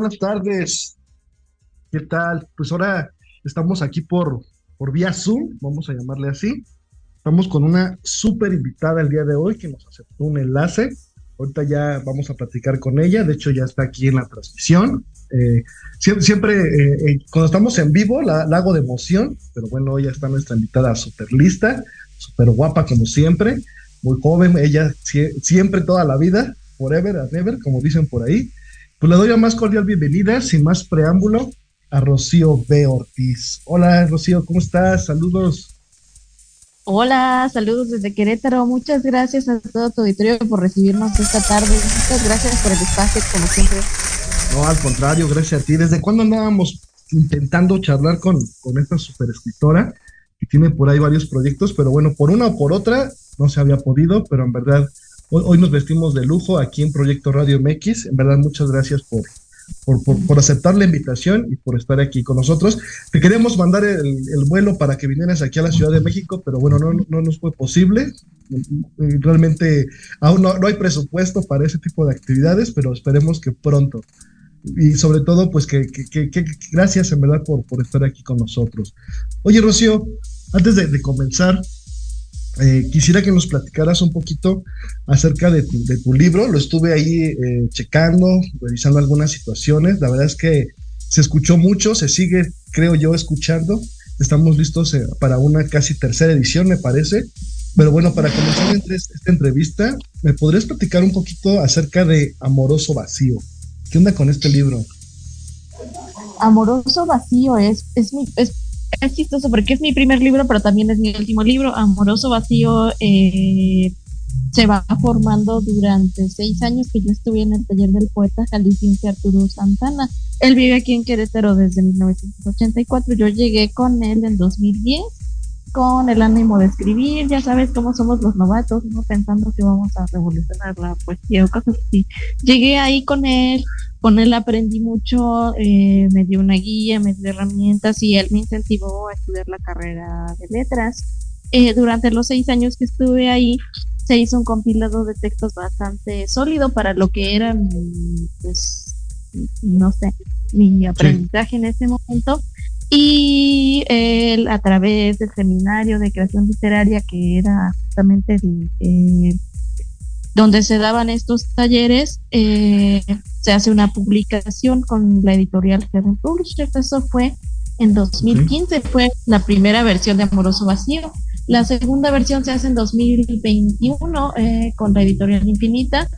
Buenas tardes. ¿Qué tal? Pues ahora estamos aquí por, por vía Zoom, vamos a llamarle así. Estamos con una súper invitada el día de hoy que nos aceptó un enlace Ahorita ya vamos a platicar con ella, de hecho ya está aquí en la transmisión. Eh, siempre, eh, eh, cuando estamos en vivo la, hago de emoción, pero bueno, hoy ya está nuestra invitada súper lista, súper guapa como siempre, muy joven, ella siempre toda la vida, forever and ever, como dicen por ahí. Pues le doy la más cordial bienvenida, sin más preámbulo, a Rocío B. Ortiz. Hola Rocío, ¿cómo estás? Saludos. Hola, saludos desde Querétaro. Muchas gracias a todo tu auditorio por recibirnos esta tarde. Muchas gracias por el espacio, como siempre. No, al contrario, gracias a ti. ¿Desde cuándo andábamos intentando charlar con, con esta super escritora que tiene por ahí varios proyectos? Pero bueno, por una o por otra no se había podido, pero en verdad hoy, hoy nos vestimos de lujo aquí en Proyecto Radio MX. En verdad, muchas gracias por, por, aceptar la invitación y por estar aquí con nosotros. Te queríamos mandar el, vuelo para que vinieras aquí a la Ciudad de México, pero bueno, no, no nos fue posible. Realmente aún no, hay presupuesto para ese tipo de actividades, pero esperemos que pronto. Y sobre todo, pues que, gracias en verdad por, por estar aquí con nosotros. Oye, Rocío, antes de comenzar, eh, quisiera que nos platicaras un poquito acerca de tu, libro. Lo estuve ahí eh, checando, revisando algunas situaciones. La verdad es que se escuchó mucho, se sigue, creo yo, escuchando. Estamos listos eh, para una casi tercera edición, me parece. Pero bueno, para comenzar esta entrevista, ¿me podrías platicar un poquito acerca de Amoroso Vacío? ¿Qué onda con este libro? Amoroso Vacío es, es, mi, es es chistoso porque es mi primer libro, pero también es mi último libro. Amoroso Vacío eh, se va formando durante seis años que yo estuve en el taller del poeta jalisciense Arturo Santana. Él vive aquí en Querétaro desde 1984. Yo llegué con él en 2010 con el ánimo de escribir, ya sabes cómo somos los novatos, no pensando que vamos a revolucionar la poesía o cosas así. Llegué ahí con él, con él aprendí mucho, eh, me dio una guía, me dio herramientas y él me incentivó a estudiar la carrera de letras. Eh, durante los seis años que estuve ahí, se hizo un compilado de textos bastante sólido para lo que era mi, pues, no sé, mi aprendizaje en ese momento. Y él, a través del seminario de creación literaria, que era justamente eh, donde se daban estos talleres, eh, se hace una publicación con la editorial Heaven Publishers. Eso fue en 2015, fue la primera versión de Amoroso Vacío. La segunda versión se hace en 2021 eh, con la editorial Infinita.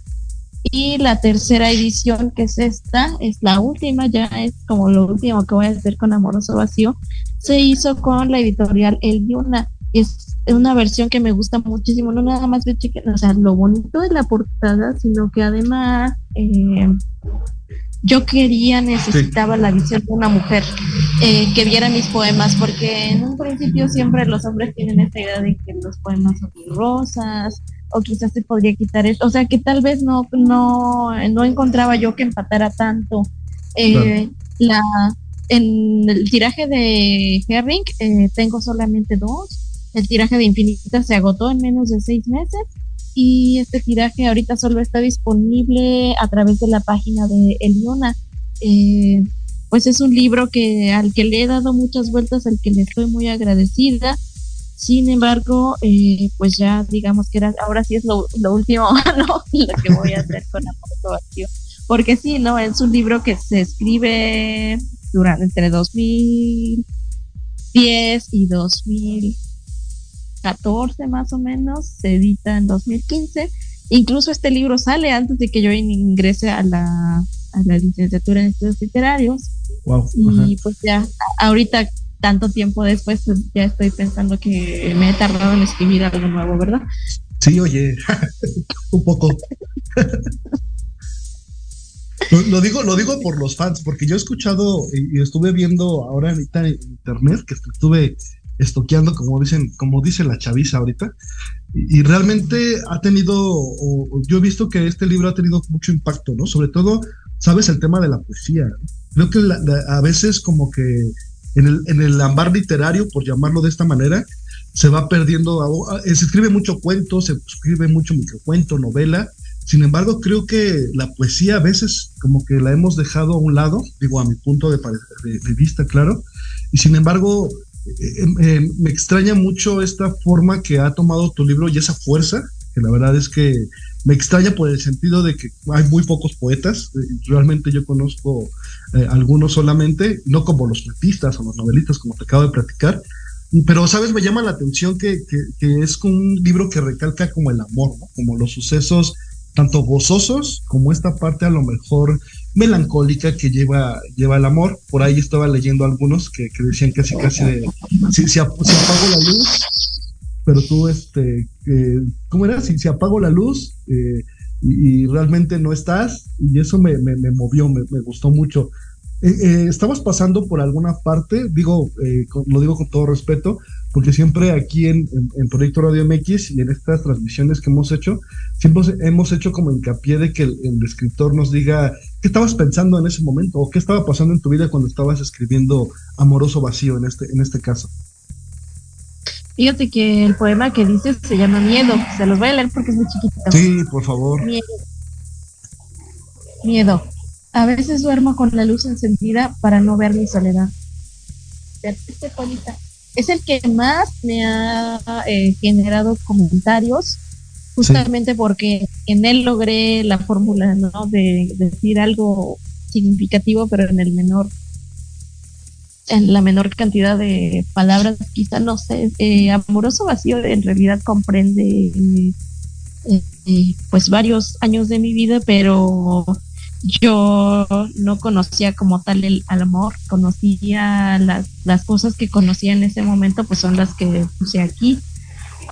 Y la tercera edición, que es esta, es la última, ya es como lo último que voy a hacer con Amoroso Vacío, se hizo con la editorial El Yuna. Es una versión que me gusta muchísimo, no nada más de cheque, o sea, lo bonito de la portada, sino que además eh, yo quería, necesitaba la visión de una mujer eh, que viera mis poemas, porque en un principio siempre los hombres tienen esta idea de que los poemas son rosas, o quizás se podría quitar eso, o sea que tal vez no, no, no encontraba yo que empatara tanto eh, la en el tiraje de Herring eh, tengo solamente dos. El tiraje de Infinita se agotó en menos de seis meses y este tiraje ahorita solo está disponible a través de la página de Eliona. Eh, pues es un libro que al que le he dado muchas vueltas, al que le estoy muy agradecida. Sin embargo, eh, pues ya digamos que ahora sí es lo, último lo que voy a hacer con Amor Vacío. Porque sí, no, es un libro que se escribe durante entre 2010 y 2014 más o menos, se edita en 2015. Incluso este libro sale antes de que yo ingrese a la, a la licenciatura en estudios literarios. y pues ya, ahorita, tanto tiempo después, pues ya estoy pensando que me he tardado en escribir algo nuevo, ¿verdad? Sí, oye, un poco. Lo, digo, lo digo por los fans, porque yo he escuchado y, estuve viendo ahora ahorita en internet, que estuve estoqueando, como dicen, como dice la chaviza ahorita, y, realmente ha tenido, yo he visto que este libro ha tenido mucho impacto, ¿no? Sobre todo, sabes, el tema de la poesía. Creo que a veces como que en el, en el ambar literario, por llamarlo de esta manera, se va perdiendo, se escribe mucho cuento, se escribe mucho microcuento, novela, sin embargo, creo que la poesía a veces como que la hemos dejado a un lado, digo a mi punto de, vista, claro, y sin embargo eh, eh, me extraña mucho esta forma que ha tomado tu libro y esa fuerza, que la verdad es que me extraña por el sentido de que hay muy pocos poetas, eh, realmente yo conozco algunos solamente, no como los poetistas o los novelistas como te acabo de platicar, pero, ¿sabes? Me llama la atención que, es un libro que recalca como el amor, como los sucesos tanto gozosos como esta parte a lo mejor melancólica que lleva, lleva el amor. Por ahí estaba leyendo algunos que, decían casi casi de si, si, apago la luz, pero tú este ¿cómo era? Si, si apago la luz eh, y, realmente no estás, y eso me, me, movió, me, me, gustó mucho. Eh, eh, ¿Estabas pasando por alguna parte? Digo, lo digo con todo respeto, porque siempre aquí en, Proyecto Radio MX y en estas transmisiones que hemos hecho, siempre hemos hecho como hincapié de que el, escritor nos diga qué estabas pensando en ese momento o qué estaba pasando en tu vida cuando estabas escribiendo Amoroso Vacío en este, en este caso. Fíjate que el poema que dices se llama Miedo. Se los voy a leer porque es muy chiquitito. Sí, por favor. Miedo. Miedo. A veces duermo con la luz encendida para no ver mi soledad. Este es el que más me ha eh, generado comentarios, justamente porque en él logré la fórmula, ¿no? De, decir algo significativo, pero en el menor, en la menor cantidad de palabras, quizá no sé, eh, amoroso vacío en realidad comprende eh, pues varios años de mi vida, pero yo no conocía como tal el amor, conocía las, las cosas que conocía en ese momento, pues son las que puse aquí.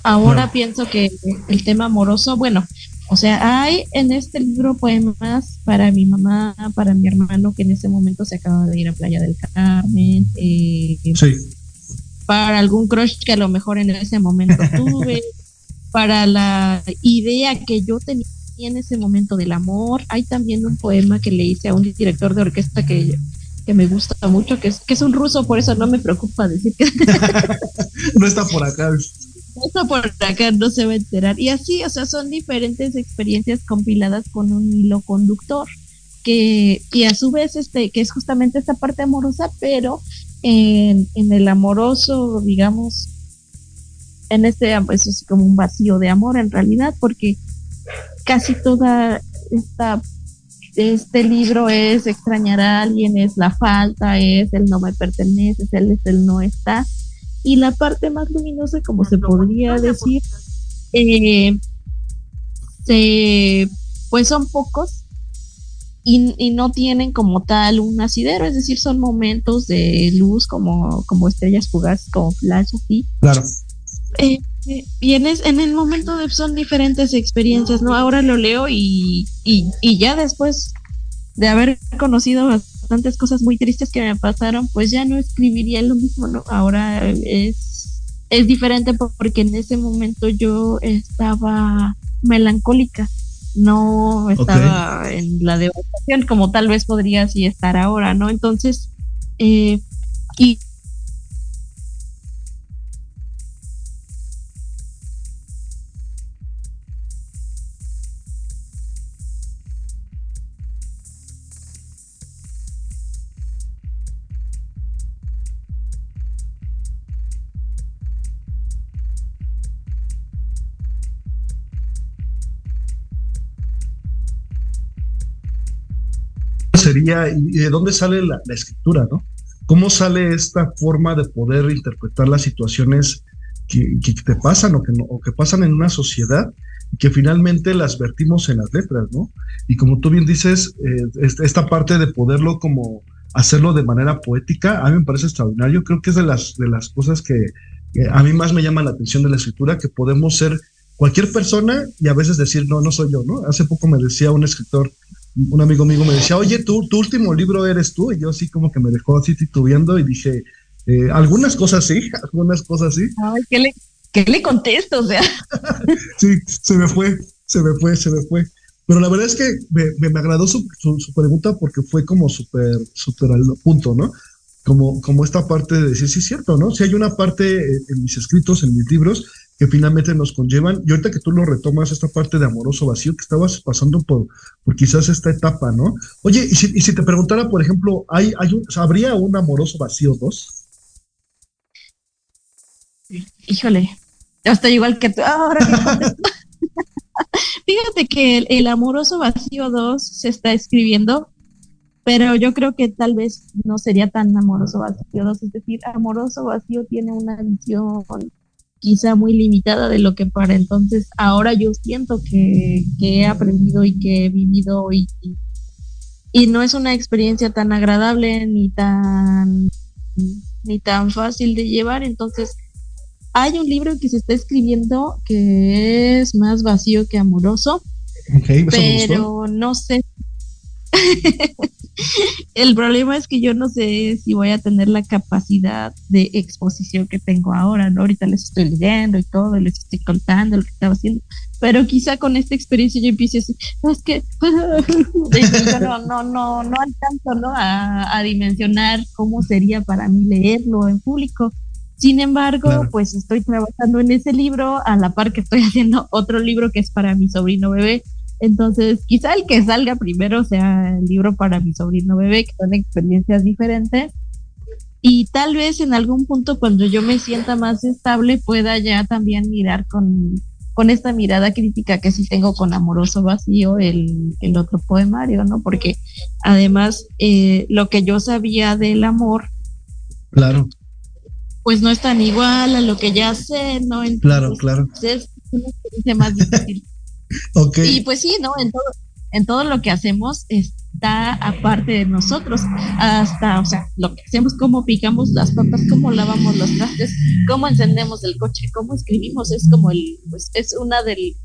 Ahora pienso que el tema amoroso, bueno, o sea, hay en este libro poemas para mi mamá, para mi hermano, que en ese momento se acaba de ir a Playa del Carmen. Eh, sí. Para algún crush que a lo mejor en ese momento tuve. para la idea que yo tenía en ese momento del amor. Hay también un poema que le hice a un director de orquesta que, que me gusta mucho, que es, que es un ruso, por eso no me preocupa decir que... no está por acá. No está por acá, no se va a enterar. Y así, o sea, son diferentes experiencias compiladas con un hilo conductor. Que, y a su vez, este, que es justamente esta parte amorosa, pero en, en el amoroso, digamos, en este, pues es como un vacío de amor en realidad, porque casi toda esta este libro es extrañar a alguien, es la falta, es el no me pertenece, es el, es el no está. Y la parte más luminosa, como se podría decir, eh, pues son pocos y, y, no tienen como tal un asidero, es decir, son momentos de luz como, como estrellas fugaces, como flash, así. Claro. Eh, y en, en el momento de, son diferentes experiencias, ¿no? Ahora lo leo y, y, ya después de haber conocido bastantes cosas muy tristes que me pasaron, pues ya no escribiría lo mismo, ¿no? Ahora es, es diferente porque en ese momento yo estaba melancólica, no estaba en la devastación como tal vez podría así estar ahora, ¿no? Entonces, Eh, y y de dónde sale la, la, escritura, ¿no? ¿Cómo sale esta forma de poder interpretar las situaciones que, que te pasan o que, no, o que pasan en una sociedad y que finalmente las vertimos en las letras, ¿no? Y como tú bien dices, eh, esta parte de poderlo como hacerlo de manera poética, a mí me parece extraordinario. Creo que es de las, de las cosas que, que a mí más me llama la atención de la escritura, que podemos ser cualquier persona y a veces decir, no, no soy yo, ¿no? Hace poco me decía un escritor, un amigo mío me decía, oye, tú, tu último libro eres tú, y yo así como que me dejó así titubeando y dije, eh, algunas cosas sí, algunas cosas sí. Ay, ¿qué le, qué le contesto? O sea. sí, se me fue, se me fue, se me fue. Pero la verdad es que me, me agradó su, su, su, pregunta porque fue como súper, súper al punto, ¿no? Como, como esta parte de decir, sí es cierto, ¿no? Si hay una parte en mis escritos, en mis libros, que finalmente nos conllevan, y ahorita que tú lo retomas, esta parte de amoroso vacío, que estabas pasando por, por quizás esta etapa, ¿no? Oye, y si, y si te preguntara, por ejemplo, ¿hay, hay un, ¿habría un amoroso vacío 2? Híjole, yo estoy igual que tú. Ahora Fíjate que el, el, Amoroso Vacío 2 se está escribiendo, pero yo creo que tal vez no sería tan Amoroso Vacío 2. Es decir, Amoroso Vacío tiene una visión quizá muy limitada de lo que para entonces ahora yo siento que, que he aprendido y que he vivido y, y, y, no es una experiencia tan agradable ni tan ni tan fácil de llevar. Entonces hay un libro que se está escribiendo que es más vacío que amoroso okay, pero no sé el problema es que yo no sé si voy a tener la capacidad de exposición que tengo ahora, ¿no? Ahorita les estoy leyendo y todo, les estoy contando lo que estaba haciendo, pero quizá con esta experiencia yo empiece así, no, es que no, no, no, no alcanzo, ¿no? A, a, dimensionar cómo sería para mí leerlo en público. Sin embargo, claro. pues estoy trabajando en ese libro a la par que estoy haciendo otro libro que es para mi sobrino bebé entonces, quizá el que salga primero sea el libro para mi sobrino bebé, que son experiencias diferentes. Y tal vez en algún punto, cuando yo me sienta más estable, pueda ya también mirar con, con esta mirada crítica que sí tengo con Amoroso Vacío, el, el otro poemario, ¿no? Porque además, eh, lo que yo sabía del amor. Claro. Pues no es tan igual a lo que ya sé, ¿no? Entonces, claro, claro. Es una experiencia más difícil. Okay. Y pues sí, ¿no? En todo, en todo lo que hacemos está aparte de nosotros, hasta, o sea, lo que hacemos, cómo picamos las papas, cómo lavamos los trastes, cómo encendemos el coche, cómo escribimos, es como el, pues es una del,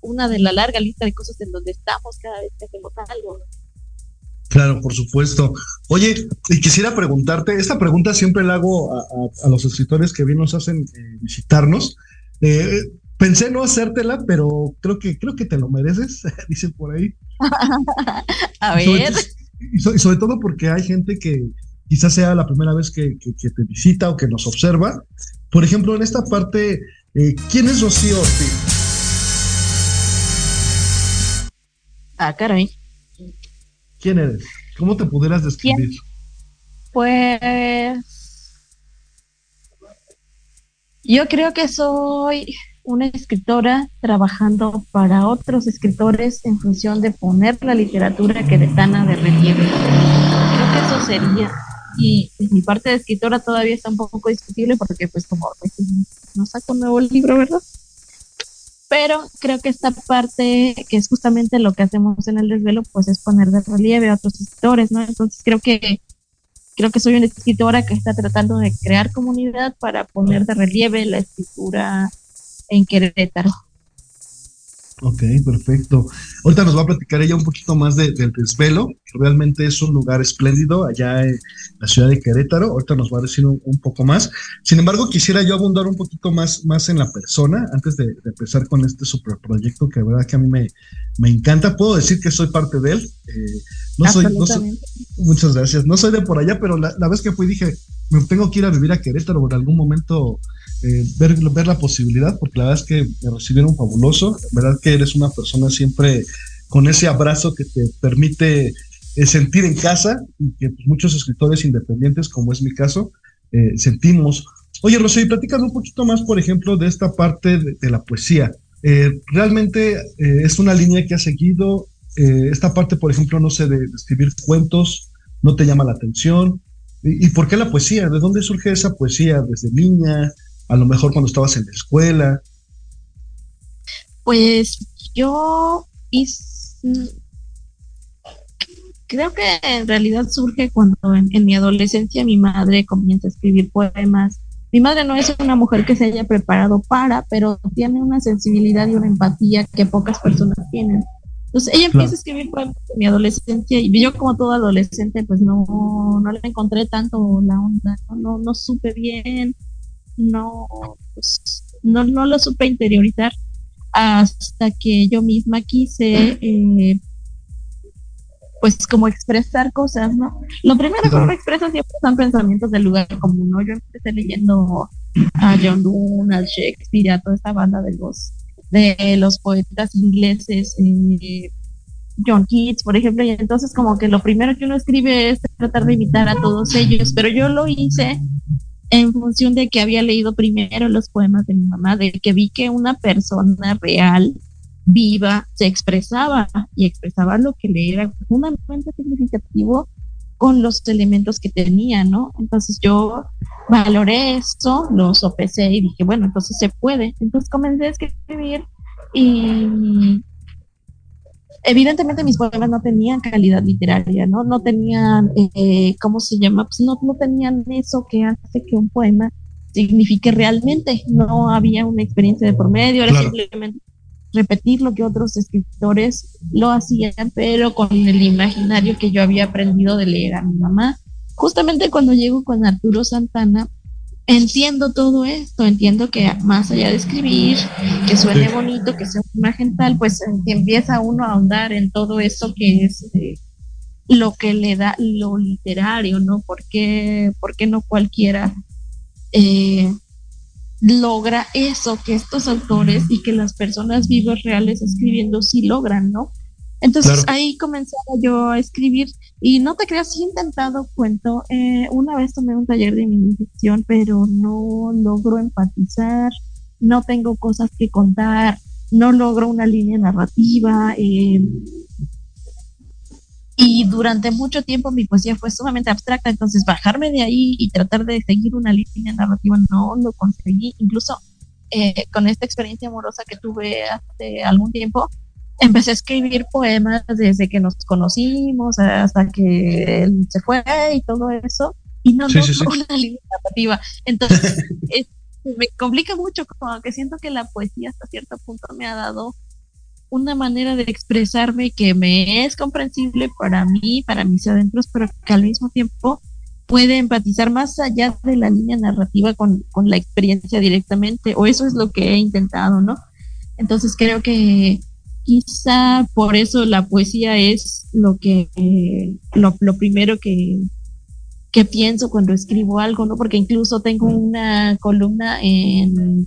una de la larga lista de cosas en donde estamos cada vez que hacemos algo. Claro, por supuesto. Oye, y quisiera preguntarte, esta pregunta siempre la hago a, a, a los escritores que bien nos hacen eh, visitarnos. Eh, Pensé no hacértela, pero creo que creo que te lo mereces, dicen por ahí. A ver. Y sobre, y sobre, todo porque hay gente que quizás sea la primera vez que, que, que, te visita o que nos observa. Por ejemplo, en esta parte, eh, ¿quién es Rocío Ortiz? Ah, caray. ¿Quién eres? ¿Cómo te pudieras describir? ¿Quién? Pues yo creo que soy una escritora trabajando para otros escritores en función de poner la literatura queretana de relieve. Creo que eso sería. Y mi parte de escritora todavía está un poco discutible porque pues como no saco un nuevo libro, ¿verdad? Pero creo que esta parte, que es justamente lo que hacemos en el desvelo, pues es poner de relieve a otros escritores, ¿no? Entonces creo que creo que soy una escritora que está tratando de crear comunidad para poner de relieve la escritura en Querétaro. Ok, perfecto. Ahorita nos va a platicar ella un poquito más del desvelo. Realmente es un lugar espléndido allá en la ciudad de Querétaro. Ahorita nos va a decir un, poco más. Sin embargo, quisiera yo abundar un poquito más, más en la persona antes de, empezar con este super proyecto que de verdad que a mí me, me encanta. Puedo decir que soy parte de él. Eh, no, soy, muchas gracias. No soy de por allá, pero la, la vez que fui dije, me tengo que ir a vivir a Querétaro en algún momento eh, ver, la posibilidad, porque la verdad es que me recibieron fabuloso, la verdad que eres una persona siempre con ese abrazo que te permite eh, sentir en casa y que muchos escritores independientes, como es mi caso, eh, sentimos. Oye, Rosy, platícame un poquito más, por ejemplo, de esta parte de, la poesía. realmente es una línea que has seguido. esta parte, por ejemplo, no sé, de, escribir cuentos, no te llama la atención. ¿Y, por qué la poesía? ¿De dónde surge esa poesía? ¿Desde niña? A lo mejor cuando estabas en la escuela? Pues yo creo que en realidad surge cuando en, mi adolescencia mi madre comienza a escribir poemas. Mi madre no es una mujer que se haya preparado para, pero tiene una sensibilidad y una empatía que pocas personas tienen. Entonces ella empieza a escribir poemas en mi adolescencia y yo como todo adolescente pues no, no le encontré tanto la onda, no, no supe bien no, pues, no, no lo supe interiorizar hasta que yo misma quise, eh, pues como expresar cosas, ¿no? Lo primero que uno expresa siempre son pensamientos del lugar común, ¿no? Yo empecé leyendo a John Donne, a Shakespeare, a toda esta banda de los, de los poetas ingleses, eh, John Keats, por ejemplo, y entonces como que lo primero que uno escribe es tratar de imitar a todos ellos, pero yo lo hice en función de que había leído primero los poemas de mi mamá, de que vi que una persona real, viva, se expresaba y expresaba lo que le era profundamente significativo con los elementos que tenía, ¿no? Entonces yo valoré esto, lo sopesé y dije, bueno, entonces se puede. Entonces comencé a escribir y evidentemente mis poemas no tenían calidad literaria, ¿no? No tenían, eh, ¿cómo se llama? Pues no, no tenían eso que hace que un poema signifique realmente. No había una experiencia de por medio, era simplemente repetir lo que otros escritores lo hacían, pero con el imaginario que yo había aprendido de leer a mi mamá. Justamente cuando llego con Arturo Santana, entiendo todo esto, entiendo que más allá de escribir, que suene bonito, que sea una imagen tal, pues empieza uno a ahondar en todo eso que es eh, lo que le da lo literario, ¿no? ¿Por qué, no cualquiera eh, logra eso que estos autores y que las personas vivas reales escribiendo sí logran, ¿no? Entonces ahí comenzaba yo a escribir y no te creas, he intentado cuento. Eh, una vez tomé un taller de minificción, pero no logro empatizar, no tengo cosas que contar, no logro una línea narrativa. Eh, y durante mucho tiempo mi poesía fue sumamente abstracta, entonces bajarme de ahí y tratar de seguir una línea narrativa no lo conseguí. Incluso eh, con esta experiencia amorosa que tuve hace algún tiempo, empecé a escribir poemas desde que nos conocimos hasta que él se fue y todo eso, y no tengo una línea narrativa. Entonces, me complica mucho, como que siento que la poesía hasta cierto punto me ha dado una manera de expresarme que me es comprensible para mí, para mis adentros, pero que al mismo tiempo puede empatizar más allá de la línea narrativa con, con la experiencia directamente, o eso es lo que he intentado, ¿no? Entonces creo que quizá por eso la poesía es lo que lo, primero que, que pienso cuando escribo algo, ¿no? Porque incluso tengo una columna en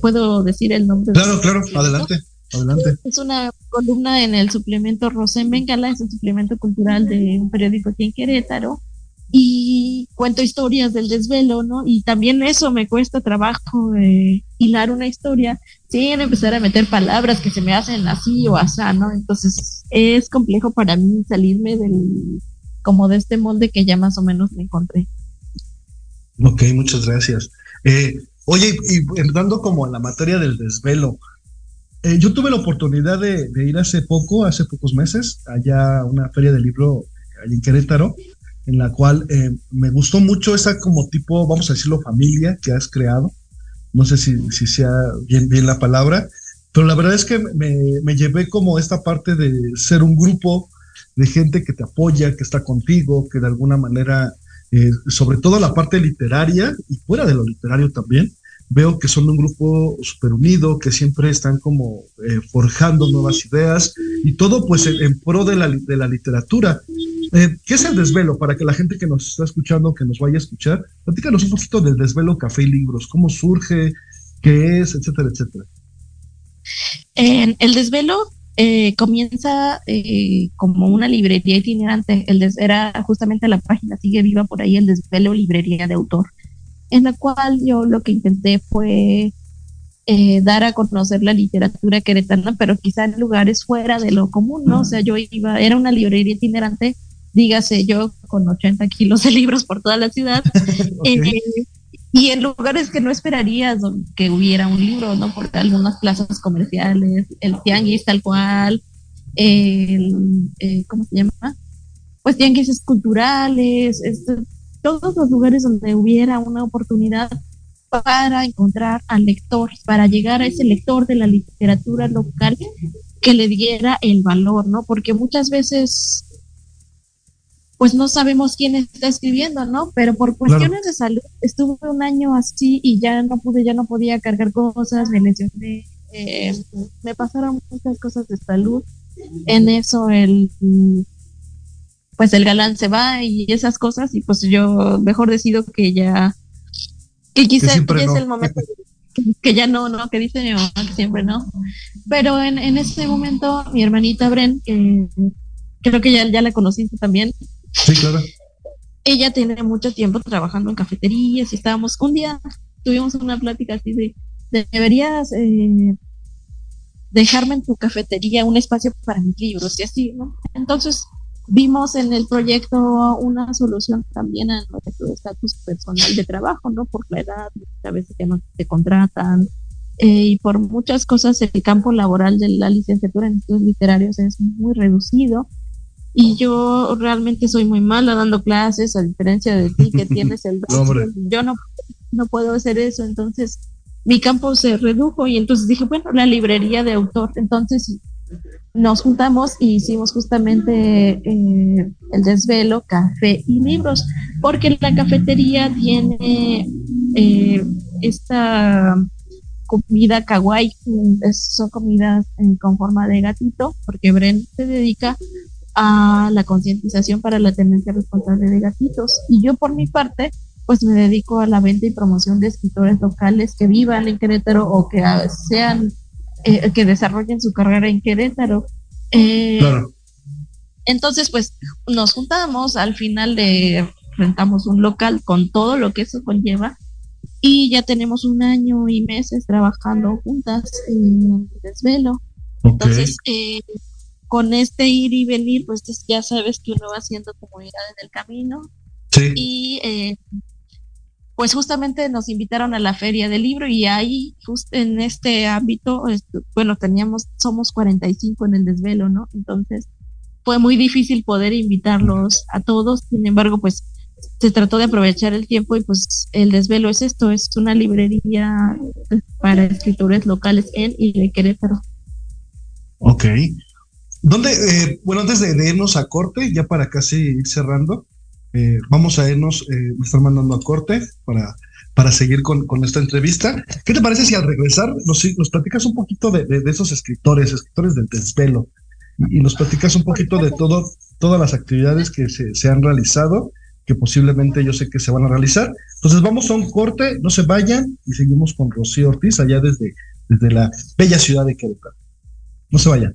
puedo decir el nombre. Claro, claro, adelante. Adelante. Es una columna en el suplemento Rosén Bengala, es un suplemento cultural de un periódico aquí en Querétaro, y cuento historias del desvelo, ¿no? Y también eso me cuesta trabajo eh, hilar una historia sin empezar a meter palabras que se me hacen así o así, ¿no? Entonces es complejo para mí salirme del, como de este molde que ya más o menos me encontré. Ok, muchas gracias. Eh, oye, y entrando como a la materia del desvelo, eh, yo tuve la oportunidad de, de, ir hace poco, hace pocos meses, allá a una feria del libro allá en Querétaro, en la cual eh, me gustó mucho esa como tipo, vamos a decirlo, familia que has creado. No sé si, si sea bien, bien la palabra, Pero la verdad es que me, me llevé como esta parte de ser un grupo de gente que te apoya, que está contigo, que de alguna manera, eh, sobre todo la parte literaria y fuera de lo literario también, veo que son un grupo súper unido, que siempre están como eh, forjando nuevas ideas y todo pues en, pro de la, de la literatura. Eh, ¿Qué es el desvelo? Para que la gente que nos está escuchando, que nos vaya a escuchar, platícanos un poquito del desvelo Café y Libros, cómo surge, qué es, etcétera, etcétera. el desvelo eh, comienza eh, como una librería itinerante. El era justamente la página sigue viva por ahí, el desvelo librería de autor, en la cual yo lo que intenté fue eh, dar a conocer la literatura queretana, pero quizá en lugares fuera de lo común, ¿no? O sea, yo iba, era una librería itinerante, dígase yo con 80 kilos de libros por toda la ciudad. y en lugares que no esperarías que hubiera un libro, ¿no? Porque algunas plazas comerciales, el tianguis tal cual, el, eh, ¿cómo se llama? Pues tianguis culturales, este, todos los lugares donde hubiera una oportunidad para encontrar al lector, para llegar a ese lector de la literatura local que le diera el valor, ¿no? Porque muchas veces pues no sabemos quién está escribiendo, ¿no? Pero por cuestiones de salud estuve un año así y ya no pude, ya no podía cargar cosas, me lesioné, eh, me pasaron muchas cosas de salud. En eso el pues el galán se va y esas cosas y pues yo mejor decido que ya que quizá es el momento que, ya no, no, que dice mi mamá que siempre no. Pero en, en ese momento mi hermanita Bren, que creo que ya, ya la conociste también, Sí, claro. Ella tiene mucho tiempo trabajando en cafeterías y estábamos, un día tuvimos una plática así de, deberías eh, dejarme en tu cafetería un espacio para mis libros y así, ¿no? Entonces vimos en el proyecto una solución también a nuestro estatus personal de trabajo, ¿no? Por la edad, a veces que no te contratan, eh, y por muchas cosas el campo laboral de la licenciatura en estudios literarios es muy reducido y yo realmente soy muy mala dando clases, a diferencia de ti que tienes el yo no, no puedo hacer eso, entonces mi campo se redujo y entonces dije, bueno, la librería de autor, entonces nos juntamos y hicimos justamente eh, el desvelo, café y libros, porque la cafetería tiene eh, esta comida kawaii, son comidas con forma de gatito, porque Bren se dedica a la concientización para la tenencia responsable de gatitos. Y yo por mi parte, pues me dedico a la venta y promoción de escritores locales que vivan en Querétaro o que sean, eh, que desarrollen su carrera en Querétaro. Eh, entonces, pues nos juntamos, al final de rentamos un local con todo lo que eso conlleva y ya tenemos un año y meses trabajando juntas en desvelo. Entonces, eh, con este ir y venir, pues ya sabes que uno va haciendo comunidad en el camino. Sí. Y eh, pues justamente nos invitaron a la feria del libro y ahí, justo en este ámbito, bueno, teníamos, somos 45 en el desvelo, ¿no? Entonces fue muy difícil poder invitarlos a todos, sin embargo, pues se trató de aprovechar el tiempo y pues el desvelo es esto, es una librería para escritores locales en y de Querétaro. Ok. ¿Dónde, eh, bueno, antes de, irnos a corte, ya para casi ir cerrando, eh, vamos a irnos, eh, me están mandando a corte para, para seguir con, con, esta entrevista. ¿Qué te parece si al regresar nos, nos platicas un poquito de, de, esos escritores, escritores del desvelo, y, nos platicas un poquito de todo, todas las actividades que se, se han realizado, que posiblemente yo sé que se van a realizar? Entonces vamos a un corte, no se vayan y seguimos con Rocío Ortiz allá desde, desde la bella ciudad de Querétaro. No se vayan.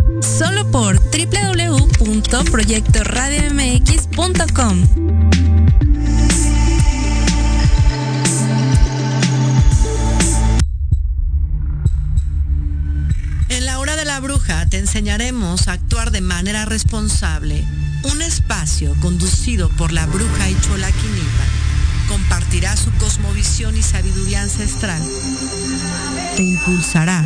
Solo por www.proyectoradiomx.com. En la hora de la bruja te enseñaremos a actuar de manera responsable. Un espacio conducido por la bruja y Chola compartirá su cosmovisión y sabiduría ancestral. Te impulsará,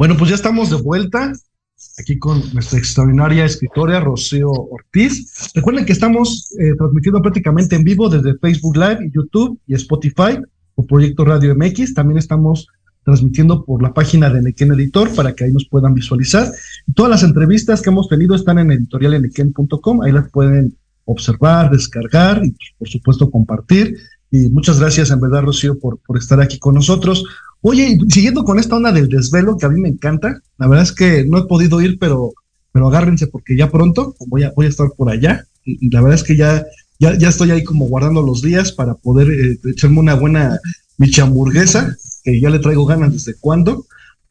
Bueno, pues ya estamos de vuelta aquí con nuestra extraordinaria escritora Rocío Ortiz. Recuerden que estamos eh, transmitiendo prácticamente en vivo desde Facebook Live, YouTube y Spotify o Proyecto Radio MX. También estamos transmitiendo por la página de Nequén Editor para que ahí nos puedan visualizar. todas las entrevistas que hemos tenido están en editorialenequén.com, ahí las pueden observar, descargar y por supuesto compartir. Y muchas gracias en verdad, Rocío, por, por estar aquí con nosotros. Oye, siguiendo con esta onda del desvelo que a mí me encanta, la verdad es que no he podido ir, pero, pero agárrense porque ya pronto voy a, voy a estar por allá y, la verdad es que ya, ya, ya, estoy ahí como guardando los días para poder eh, echarme una buena micha hamburguesa, que ya le traigo ganas desde cuándo.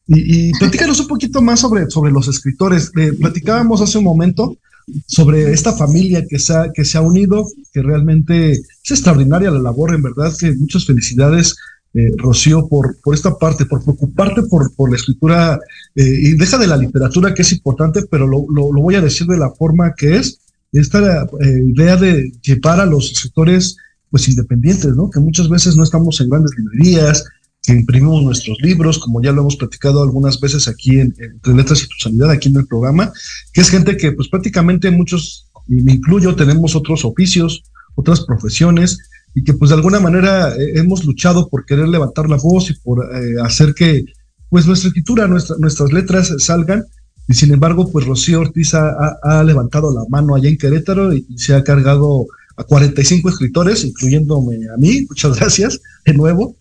Y, y platícanos un poquito más sobre, sobre los escritores. Eh, platicábamos hace un momento sobre esta familia que se, ha, que se ha unido, que realmente es extraordinaria la labor, en verdad que muchas felicidades eh, Rocío, por, por esta parte, por preocuparte por, por la escritura, eh, y deja de la literatura que es importante, pero lo, lo, voy a decir de la forma que es, esta eh, idea de llevar a los escritores pues independientes, ¿no? Que muchas veces no estamos en grandes librerías, que imprimimos nuestros libros, como ya lo hemos platicado algunas veces aquí en, Entre Letras y Tu Sanidad, aquí en el programa, que es gente que pues prácticamente muchos, y me incluyo, tenemos otros oficios, otras profesiones, y que pues de alguna manera eh, hemos luchado por querer levantar la voz y por eh, hacer que pues nuestra escritura, nuestras letras salgan. Y sin embargo, pues Rocío Ortiz ha, levantado la mano allá en Querétaro y, se ha cargado a 45 escritores, incluyéndome a mí. Muchas gracias de nuevo.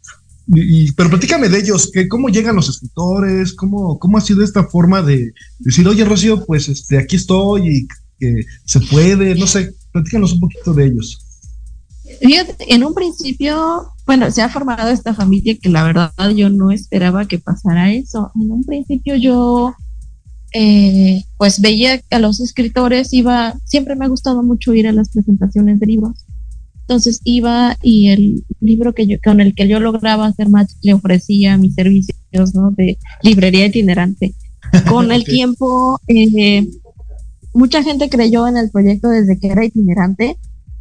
Y, pero platícame de ellos, que cómo llegan los escritores, cómo, cómo ha sido esta forma de decir, oye Rocío, pues este, aquí estoy y que se puede, no sé, platícanos un poquito de ellos en un principio, bueno, se ha formado esta familia que la verdad yo no esperaba que pasara eso. En un principio yo, eh, pues veía a los escritores, iba, siempre me ha gustado mucho ir a las presentaciones de libros. Entonces iba y el libro que yo, con el que yo lograba hacer más le ofrecía mis servicios, ¿no? De librería itinerante. Con el tiempo, eh, mucha gente creyó en el proyecto desde que era itinerante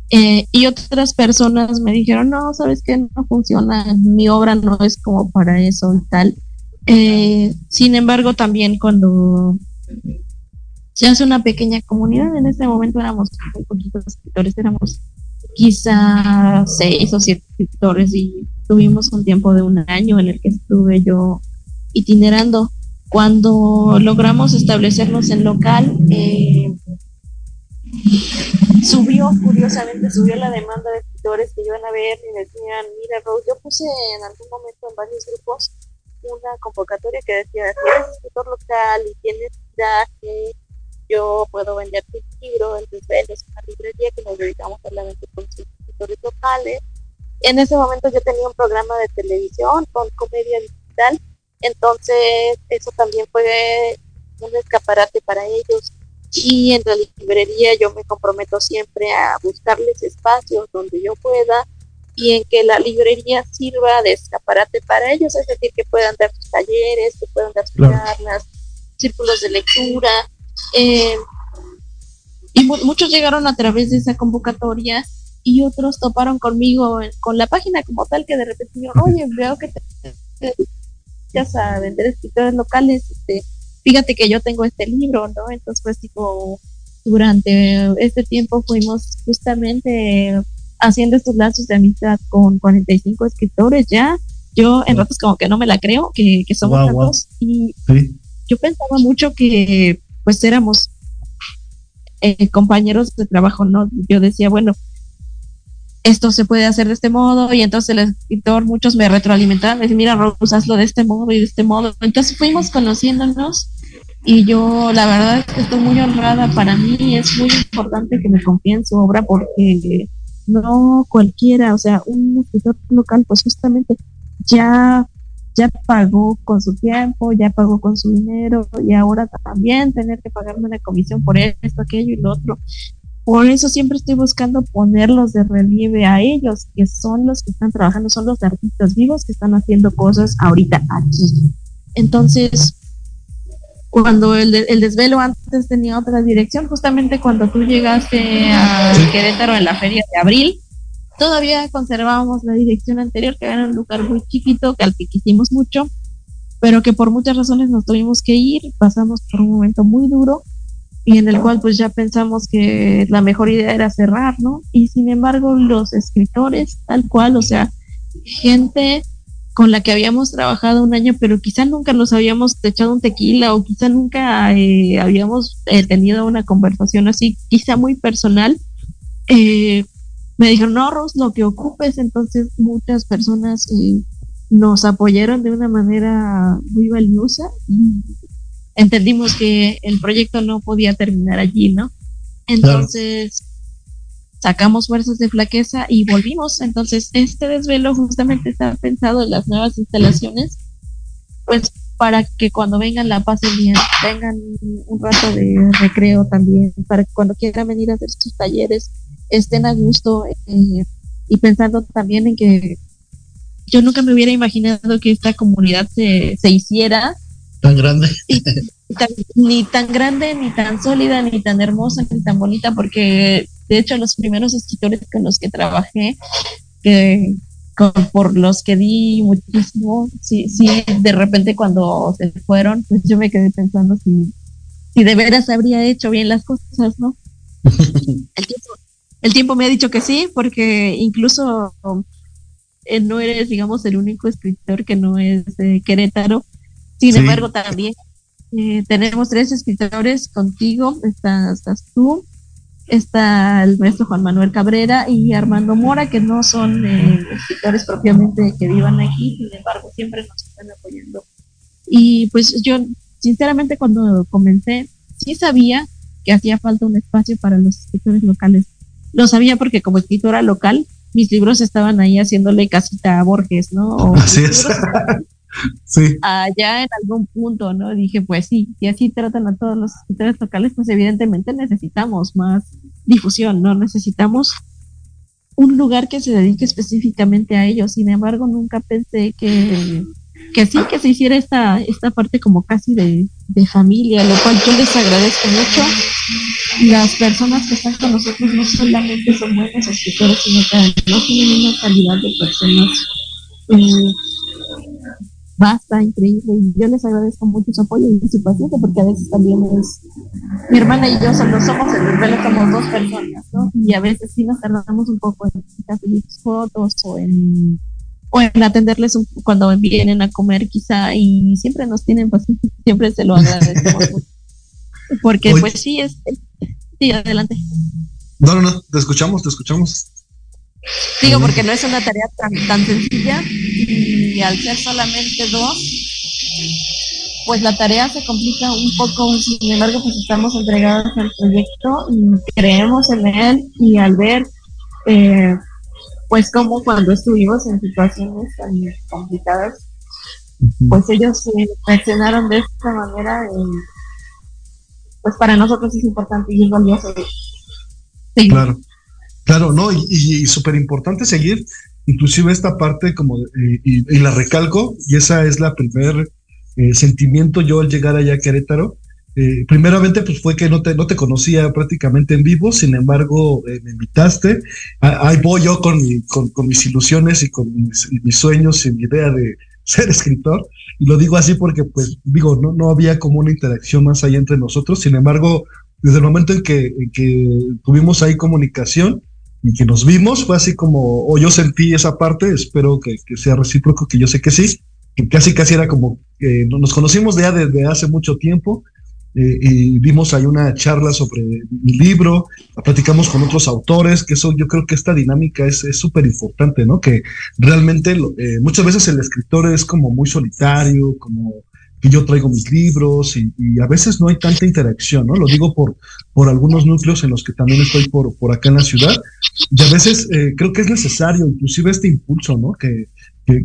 eh, y otras personas me dijeron, no, sabes que no funciona, mi obra no es como para eso y tal. Eh, sin embargo, también cuando se hace una pequeña comunidad, en este momento éramos muy poquitos escritores, éramos quizá seis o siete escritores y tuvimos un tiempo de un año en el que estuve yo itinerando. Cuando logramos establecernos en local, eh, subió, curiosamente, subió la demanda de escritores que iban a ver y decían, mira, Rose, yo puse en algún momento en varios grupos una convocatoria que decía, si eres escritor local y tienes que yo puedo vender tu libro, entonces es una librería que nos dedicamos a la venta con escritores locales. En ese momento yo tenía un programa de televisión con comedia digital, entonces eso también fue un escaparate para ellos. Y en la librería yo me comprometo siempre a buscarles espacios donde yo pueda y en que la librería sirva de escaparate para ellos, es decir, que puedan dar sus talleres, que puedan dar sus charlas, círculos de lectura. Eh, y muchos llegaron a través de esa convocatoria y otros toparon conmigo con la página como tal que de repente dijeron, oye, veo que te, te, a vender escritores locales, este, fíjate que yo tengo este libro, ¿no? Entonces pues tipo, durante este tiempo fuimos justamente haciendo estos lazos de amistad con 45 escritores ya. Yo en ratos como que no me la creo, que, que somos tantos. Y yo pensaba mucho que pues éramos eh, compañeros de trabajo, ¿no? Yo decía, bueno, esto se puede hacer de este modo y entonces el escritor, muchos me retroalimentaban, me decían, mira, Rose, hazlo de este modo y de este modo. Entonces fuimos conociéndonos y yo la verdad es que estoy muy honrada para mí, es muy importante que me confíen su obra porque no cualquiera, o sea, un escritor local pues justamente ya ya pagó con su tiempo, ya pagó con su dinero y ahora también tener que pagarme una comisión por esto, aquello y lo otro. Por eso siempre estoy buscando ponerlos de relieve a ellos, que son los que están trabajando, son los artistas vivos que están haciendo cosas ahorita aquí. Entonces, cuando el, el, desvelo antes tenía otra dirección, justamente cuando tú llegaste a Querétaro en la feria de abril, todavía conservábamos la dirección anterior, que era un lugar muy chiquito, que al que quisimos mucho, pero que por muchas razones nos tuvimos que ir, pasamos por un momento muy duro y en el cual pues ya pensamos que la mejor idea era cerrar, ¿no? Y sin embargo los escritores, tal cual, o sea, gente con la que habíamos trabajado un año, pero quizá nunca nos habíamos echado un tequila o quizá nunca eh, habíamos eh, tenido una conversación así, quizá muy personal. Eh, me dijeron, no, Ros, lo que ocupes. Entonces muchas personas nos apoyaron de una manera muy valiosa y entendimos que el proyecto no podía terminar allí, ¿no? Entonces sacamos fuerzas de flaqueza y volvimos. Entonces, este desvelo justamente está pensado en las nuevas instalaciones, pues para que cuando vengan la pasen bien, tengan un rato de recreo también, para que cuando quieran venir a hacer sus talleres estén a gusto eh, y pensando también en que yo nunca me hubiera imaginado que esta comunidad se, se hiciera tan grande. ni tan grande, ni tan sólida, ni tan hermosa, ni tan bonita, porque de hecho los primeros escritores con los que trabajé, que por los que di muchísimo, sí, sí, de repente cuando se fueron, pues yo me quedé pensando si, si de veras habría hecho bien las cosas, ¿no? el, tiempo, el tiempo me ha dicho que sí, porque incluso eh, no eres, digamos, el único escritor que no es de Querétaro. Sin embargo, también eh, tenemos tres escritores contigo, estás, estás tú, está el maestro Juan Manuel Cabrera y Armando Mora, que no son eh, escritores propiamente que vivan aquí, sin embargo, siempre nos están apoyando. Y pues yo, sinceramente, cuando comencé, sí sabía que hacía falta un espacio para los escritores locales. Lo sabía porque como escritora local, mis libros estaban ahí haciéndole casita a Borges, ¿no? Así es. Allá en algún punto, ¿no? Dije, pues sí, si así tratan a todos los escritores locales, pues evidentemente necesitamos más difusión, ¿no? Necesitamos un lugar que se dedique específicamente a ellos. Sin embargo, nunca pensé que, que sí, que se hiciera esta, esta parte como casi de, de familia, lo cual yo les agradezco mucho. Las personas que están con nosotros no solamente son buenos escritores, sino que no tienen una calidad de personas eh, basta, increíble. Y yo les agradezco mucho su apoyo y su paciencia, porque a veces también es. Mi hermana y yo solo somos el desvelo, somos dos personas, ¿no? Y a veces sí nos tardamos un poco en hacer fotos o en, o en atenderles cuando vienen a comer, quizá, y siempre nos tienen paciencia, siempre se lo agradecemos Porque, pues sí, es. Sí, adelante. No, no, no, te escuchamos, te escuchamos. Digo, porque no es una tarea tan, tan sencilla y al ser solamente dos, pues la tarea se complica un poco, sin embargo, pues estamos entregados al proyecto y creemos en él. Y al ver, eh, pues como cuando estuvimos en situaciones tan complicadas, pues ellos reaccionaron de esta manera, pues para nosotros es importante y es valioso. Claro, claro, no, y, súper importante seguir, inclusive esta parte como, eh, y, la recalco, y esa es la primer eh, sentimiento yo al llegar allá a Querétaro. Eh, primeramente, pues fue que no te, no te conocía prácticamente en vivo, sin embargo, me invitaste. ahí voy yo con, con, mis ilusiones y con mis, mis, sueños y mi idea de ser escritor. Y lo digo así porque, pues, digo, no, no había como una interacción más allá entre nosotros. Sin embargo, desde el momento en que, que tuvimos ahí comunicación y que nos vimos, fue así como, o yo sentí esa parte, espero que, sea recíproco, que yo sé que sí, que casi casi era como, que nos conocimos ya desde hace mucho tiempo, eh, y vimos ahí una charla sobre mi libro, platicamos con otros autores, que eso yo creo que esta dinámica es súper importante, ¿no? Que realmente eh, muchas veces el escritor es como muy solitario, como que yo traigo mis libros y, a veces no hay tanta interacción, ¿no? Lo digo por, por algunos núcleos en los que también estoy por, por acá en la ciudad y a veces eh, creo que es necesario inclusive este impulso, ¿no? Que,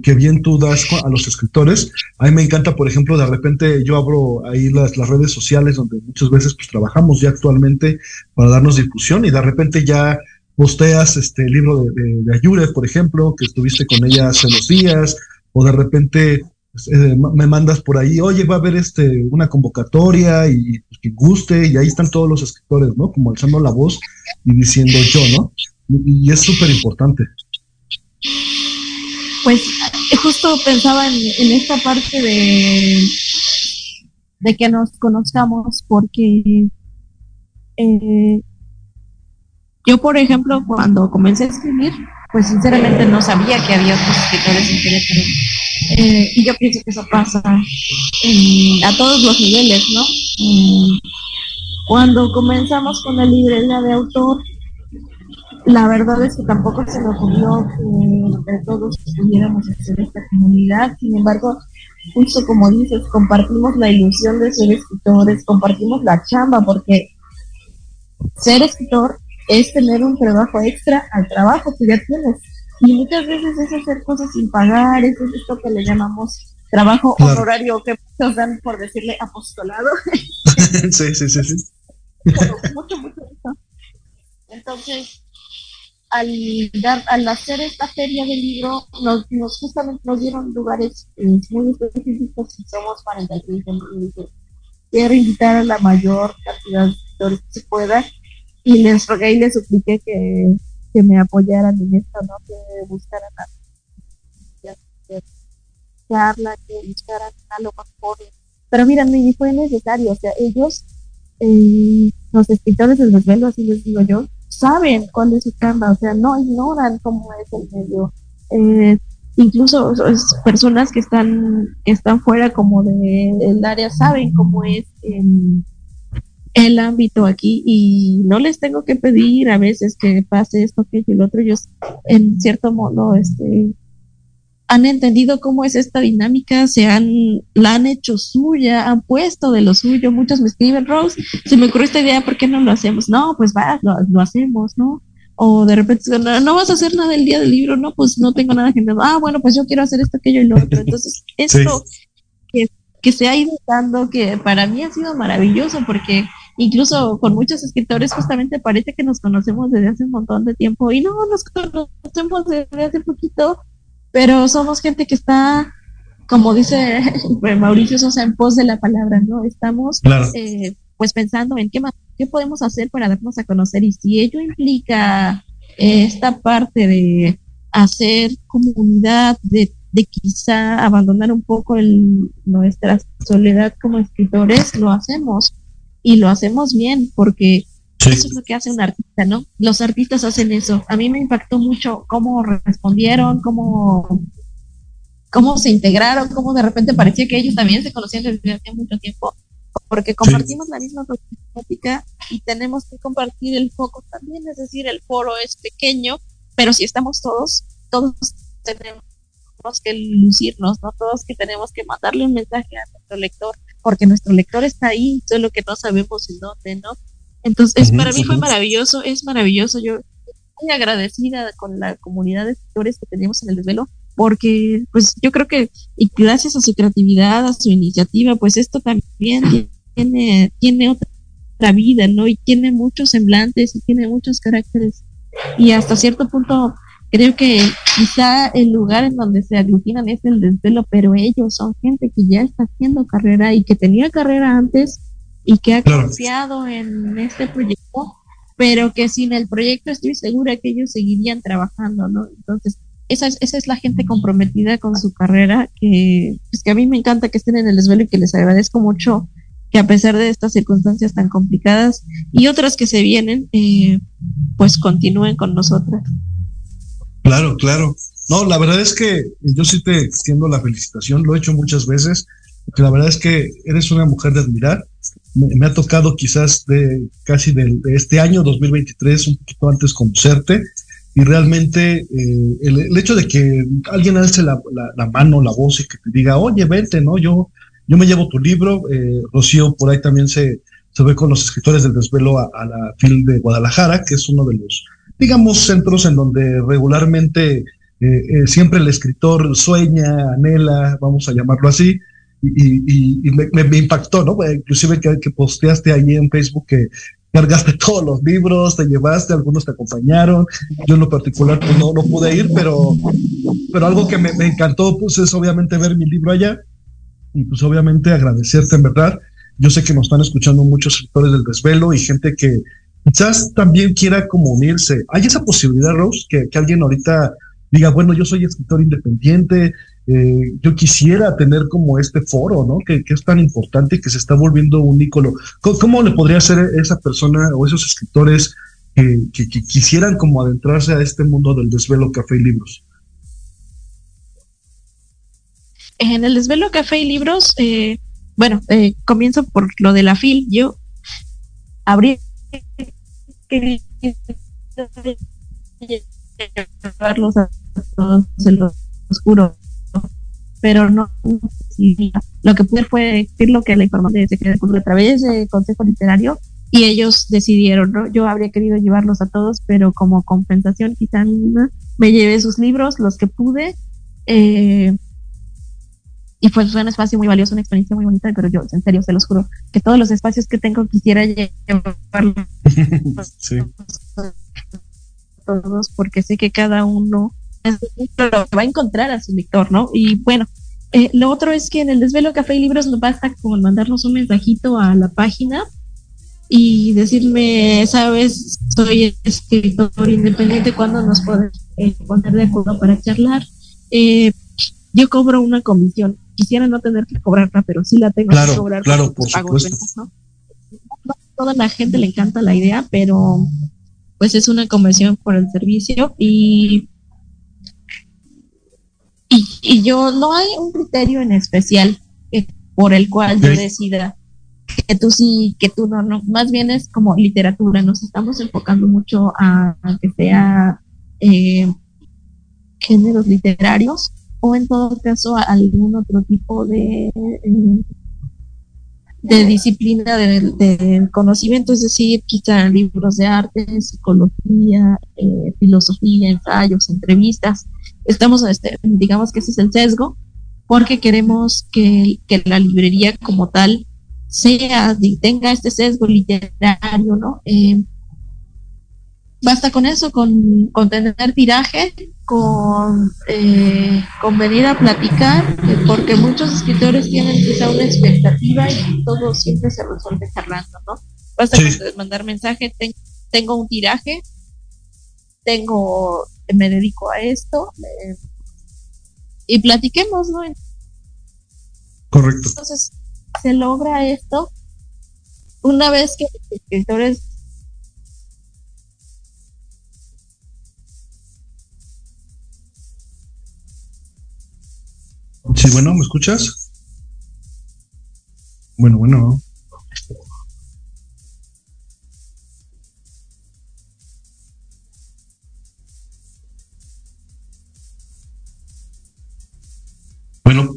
que, bien tú das a los escritores. A mí me encanta, por ejemplo, de repente yo abro ahí las, las redes sociales donde muchas veces pues trabajamos ya actualmente para darnos difusión y de repente ya posteas este libro de, de, de Ayure, por ejemplo, que estuviste con ella hace unos días, o de repente eh, me mandas por ahí, oye, va a haber este, una convocatoria y pues, que guste, y ahí están todos los escritores, ¿no? Como alzando la voz y diciendo yo, ¿no? Y, es súper importante. Pues justo pensaba en, esta parte de, de que nos conozcamos, porque eh, yo, por ejemplo, cuando comencé a escribir, pues sinceramente no sabía que había otros escritores en Querétaro. Eh, y yo pienso que eso pasa a todos los niveles, ¿no? Mm, cuando comenzamos con la librería de autor, la verdad es que tampoco se me ocurrió que todos pudiéramos hacer esta comunidad. Sin embargo, justo como dices, compartimos la ilusión de ser escritores, compartimos la chamba, porque ser escritor es tener un trabajo extra al trabajo que ya tienes. Y muchas veces es hacer cosas sin pagar, eso es esto que le llamamos trabajo honorario, que nos dan por decirle apostolado. sí, sí, sí, sí. mucho, mucho eso. Entonces, al, dar, al hacer esta feria del libro, nos, nos justamente nos dieron lugares eh, muy específicos y somos 46 en Quiero invitar a la mayor cantidad de que se pueda y les rogué y les supliqué que, que me apoyaran en esto, ¿no? Que buscaran a charla, que buscaran a lo más joven. Pero mira, ni fue necesario, o sea, ellos, eh, los escritores del desvelo, así les digo yo, saben cuál es su chamba, o sea, no ignoran cómo es el medio. Eh, incluso personas que están, que están fuera como del el área saben cómo es el el ámbito aquí y no les tengo que pedir a veces que pase esto, que el otro, ellos en cierto modo este, han entendido cómo es esta dinámica, se han, la han hecho suya, han puesto de lo suyo, muchos me escriben, Rose, se me ocurrió esta idea, ¿por qué no lo hacemos? No, pues va, lo, hacemos, ¿no? O de repente, no, vas a hacer nada el día del libro, no, pues no tengo nada que Ah, bueno, pues yo quiero hacer esto, aquello y lo otro. Entonces, esto que, que se ha ido dando, que para mí ha sido maravilloso porque incluso con muchos escritores justamente parece que nos conocemos desde hace un montón de tiempo. Y no nos conocemos desde hace poquito, pero somos gente que está, como dice Mauricio Sosa, en pos de la palabra, ¿no? Estamos eh, pues pensando en qué más, qué podemos hacer para darnos a conocer. Y si ello implica eh, esta parte de hacer comunidad, de, de quizá abandonar un poco el, nuestra soledad como escritores, lo hacemos y lo hacemos bien porque eso es lo que hace un artista, ¿no? Los artistas hacen eso. A mí me impactó mucho cómo respondieron, cómo, cómo se integraron, cómo de repente parecía que ellos también se conocían desde hace mucho tiempo, porque compartimos la misma problemática y tenemos que compartir el foco también, es decir, el foro es pequeño, pero si estamos todos, todos tenemos que lucirnos, ¿no? Todos que tenemos que mandarle un mensaje a nuestro lector, porque nuestro lector está ahí, solo que no sabemos en dónde, ¿no? Entonces, para mí fue maravilloso, es maravilloso. Yo muy agradecida con la comunidad de escritores que tenemos en el desvelo, porque pues yo creo que y gracias a su creatividad, a su iniciativa, pues esto también tiene, tiene otra vida, ¿no? Y tiene muchos semblantes y tiene muchos caracteres. Y hasta cierto punto creo que quizá el lugar en donde se aglutinan es el desvelo, pero ellos son gente que ya está haciendo carrera y que tenía carrera antes y que ha confiado en este proyecto, pero que sin el proyecto estoy segura que ellos seguirían trabajando, ¿no? Entonces, esa es, esa es la gente comprometida con su carrera, que, pues que a mí me encanta que estén en el desvelo y que les agradezco mucho que a pesar de estas circunstancias tan complicadas y otras que se vienen, eh, pues continúen con nosotras. Claro, claro. No, la verdad es que yo sí te extiendo la felicitación, lo he hecho muchas veces, porque la verdad es que eres una mujer de admirar. Me, ha tocado quizás de casi de, este año 2023, un poquito antes conocerte, y realmente eh, el, hecho de que alguien alce la, la, mano, la voz y que te diga, oye, vente, ¿no? Yo, yo me llevo tu libro, eh, Rocío por ahí también se, se ve con los escritores del desvelo a la FIL de Guadalajara, que es uno de los digamos, centros en donde regularmente eh, eh, siempre el escritor sueña, anhela, vamos a llamarlo así, y, me, impactó, ¿no? Eh, inclusive que, que posteaste ahí en Facebook que cargaste todos los libros, te llevaste, algunos te acompañaron, yo en lo particular pues no, no pude ir, pero, pero algo que me, me encantó pues es obviamente ver mi libro allá y pues obviamente agradecerte en verdad. Yo sé que nos están escuchando muchos escritores del desvelo y gente que, quizás también quiera como unirse. ¿Hay esa posibilidad, Rose, que, alguien ahorita diga, bueno, yo soy escritor independiente, eh, yo quisiera tener como este foro, ¿no? Que, es tan importante y que se está volviendo un ícono. ¿Cómo, le podría hacer esa persona o esos escritores que, quisieran como adentrarse a este mundo del desvelo café y libros? En el desvelo café y libros, eh, bueno, eh, comienzo por lo de la FIL. Yo abrí llevarlos a todos en lo oscuro, pero no. lo que pude fue decir lo que la información de Secretaría a través del Consejo Literario y ellos decidieron, ¿no? Yo habría querido llevarlos a todos, pero como compensación quizá me llevé sus libros, los que pude, eh, y fue, un espacio muy valioso, una experiencia muy bonita, pero yo, en serio, se los juro, que todos los espacios que tengo quisiera llevarlos todos, porque sé que cada uno va a encontrar a su lector, ¿no? Y bueno, eh, lo otro es que en el Desvelo Café y Libros nos basta con mandarnos un mensajito a la página y decirme, sabes, soy escritor independiente, ¿cuándo nos podemos eh, poner de acuerdo para charlar? Eh, yo cobro una comisión quisiera no tener que cobrarla, pero sí la tengo que cobrar. Claro, por supuesto. ¿no? toda la gente le encanta la idea, pero pues es una convención por el servicio y, y, yo no hay un criterio en especial por el cual yo decida que tú sí, que tú no, no, más bien es como literatura, nos estamos enfocando mucho a, que sea eh, géneros literarios o en todo caso algún otro tipo de, eh, de disciplina del conocimiento, es decir, quizá libros de arte, psicología, eh, filosofía, ensayos, entrevistas. Estamos, este, digamos que ese es el sesgo, porque queremos que, la librería como tal sea, tenga este sesgo literario, ¿no? Eh, basta con eso, con, con tener tiraje, con, eh, con venir a platicar, eh, porque muchos escritores tienen quizá una expectativa y todo siempre se resuelve charlando, ¿no? Basta con mandar mensaje, tengo un tiraje, tengo, me dedico a esto, eh, y platiquemos, ¿no? Correcto. Entonces, se logra esto una vez que los escritores Sí, bueno, ¿me escuchas? Bueno, bueno. Bueno.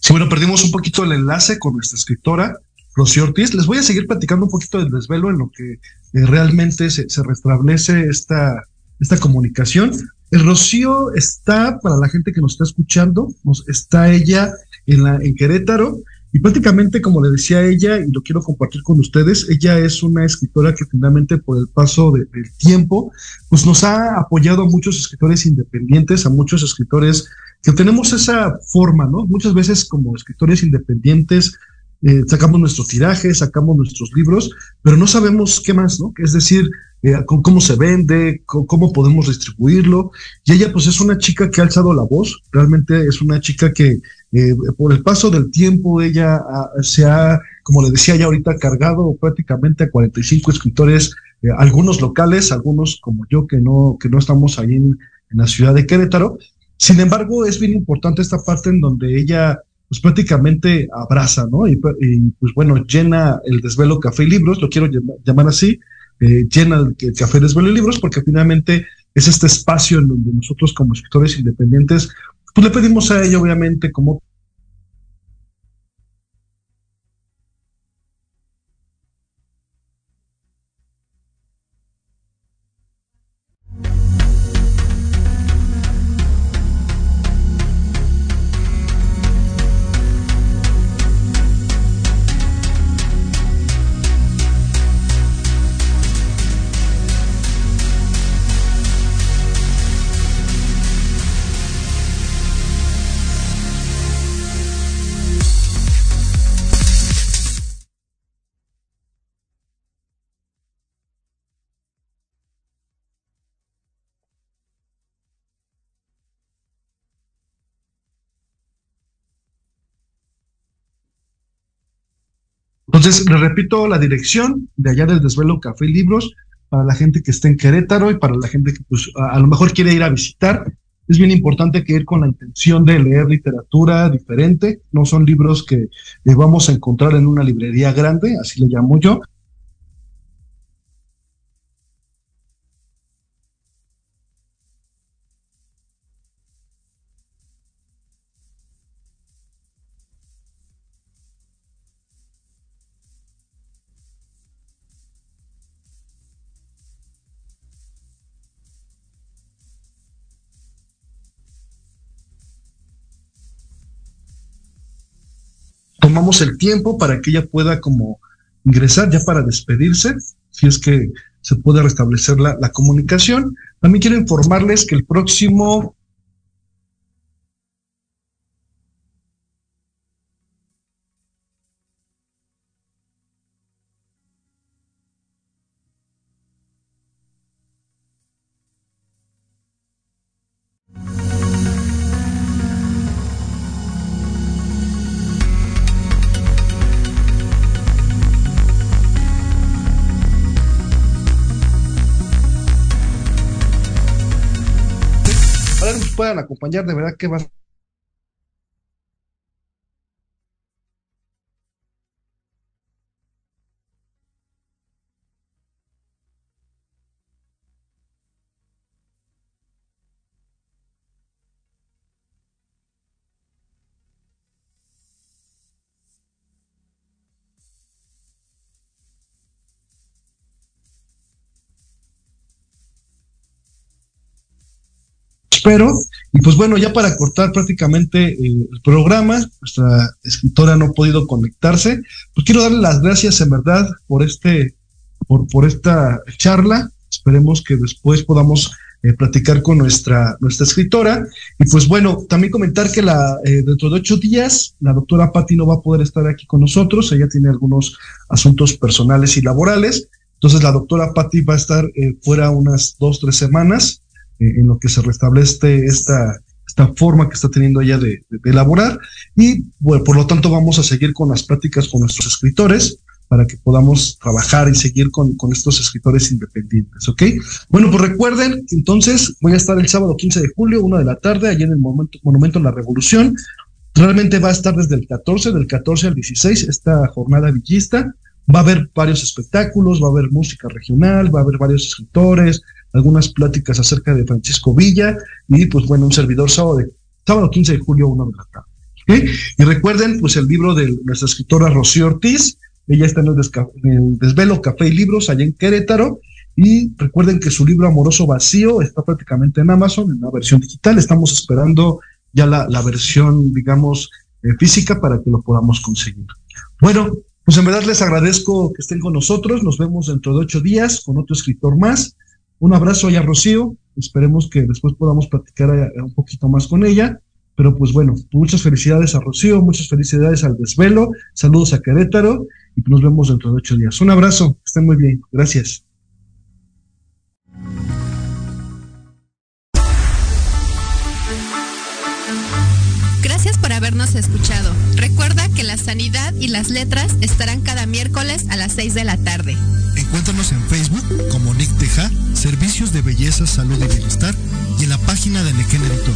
Sí, bueno, perdimos un poquito el enlace con nuestra escritora, Rocío Ortiz. Les voy a seguir platicando un poquito del desvelo en lo que eh, realmente se, restablece esta, esta comunicación. El Rocío está, para la gente que nos está escuchando, está ella en, la, en Querétaro y prácticamente, como le decía ella, y lo quiero compartir con ustedes, ella es una escritora que finalmente por el paso del tiempo, pues nos ha apoyado a muchos escritores independientes, a muchos escritores que tenemos esa forma, ¿no? Muchas veces como escritores independientes eh, sacamos nuestro tiraje, sacamos nuestros libros, pero no sabemos qué más, ¿no? Es decir, eh, cómo se vende, cómo podemos distribuirlo. Y ella pues es una chica que ha alzado la voz, realmente es una chica que eh, por el paso del tiempo ella ah, se ha, como le decía ya ahorita, cargado prácticamente a 45 escritores, eh, algunos locales, algunos como yo que no, que no estamos ahí en, la ciudad de Querétaro. Sin embargo, es bien importante esta parte en donde ella pues prácticamente abraza, ¿no? Y, pues bueno, llena el desvelo Café y Libros, lo quiero llamar, así, eh, llena el, Café Desvelo y Libros, porque finalmente es este espacio en donde nosotros como escritores independientes pues le pedimos a ella, obviamente, como Entonces, le repito la dirección de allá del Desvelo Café y Libros para la gente que está en Querétaro y para la gente que pues, a, lo mejor quiere ir a visitar. Es bien importante que ir con la intención de leer literatura diferente. No son libros que vamos a encontrar en una librería grande, así le llamo yo, tomamos el tiempo para que ella pueda como ingresar ya para despedirse, si es que se puede restablecer la, la comunicación. También quiero informarles que el próximo acompañar, de verdad que va espero. Y pues bueno, ya para cortar prácticamente eh, el programa, nuestra escritora no ha podido conectarse. Pues quiero darle las gracias en verdad por este, por, por esta charla. Esperemos que después podamos eh, platicar con nuestra, nuestra escritora. Y pues bueno, también comentar que la, eh, dentro de ocho días la doctora Patti no va a poder estar aquí con nosotros. Ella tiene algunos asuntos personales y laborales. Entonces la doctora Patti va a estar fuera unas dos, tres semanas. Eh, en lo que se restablece esta, esta forma que está teniendo ella de, elaborar. Y bueno, por lo tanto vamos a seguir con las prácticas con nuestros escritores para que podamos trabajar y seguir con, con estos escritores independientes, ¿ok? Bueno, pues recuerden, entonces voy a estar el sábado 15 de julio, una de la tarde, allí en el Monumento, Monumento a la Revolución. Realmente va a estar desde el 14, del 14 al 16, esta jornada villista. Va a haber varios espectáculos, va a haber música regional, va a haber varios escritores, algunas pláticas acerca de Francisco Villa y pues bueno, un servidor sábado, sábado 15 de julio, 1 de la tarde. Y recuerden, pues el libro de nuestra escritora Rocío Ortiz, ella está en el, Desvelo Café y Libros allá en Querétaro. Y recuerden que su libro Amoroso Vacío está prácticamente en Amazon, en una versión digital. Estamos esperando ya la, versión, digamos, eh, física para que lo podamos conseguir. Bueno, pues en verdad les agradezco que estén con nosotros. Nos vemos dentro de ocho días con otro escritor más. Un abrazo a Rocío. Esperemos que después podamos platicar eh, un poquito más con ella. Pero pues bueno, muchas felicidades a Rocío, muchas felicidades al desvelo, saludos a Querétaro y nos vemos dentro de ocho días. Un abrazo, estén muy bien, gracias. Gracias por habernos escuchado. Recuerda que la sanidad y las letras estarán cada miércoles a las 6 de la tarde. Encuéntranos en Facebook como Nick Teja, Servicios de Belleza, Salud y Bienestar y en la página de Nequén Editor.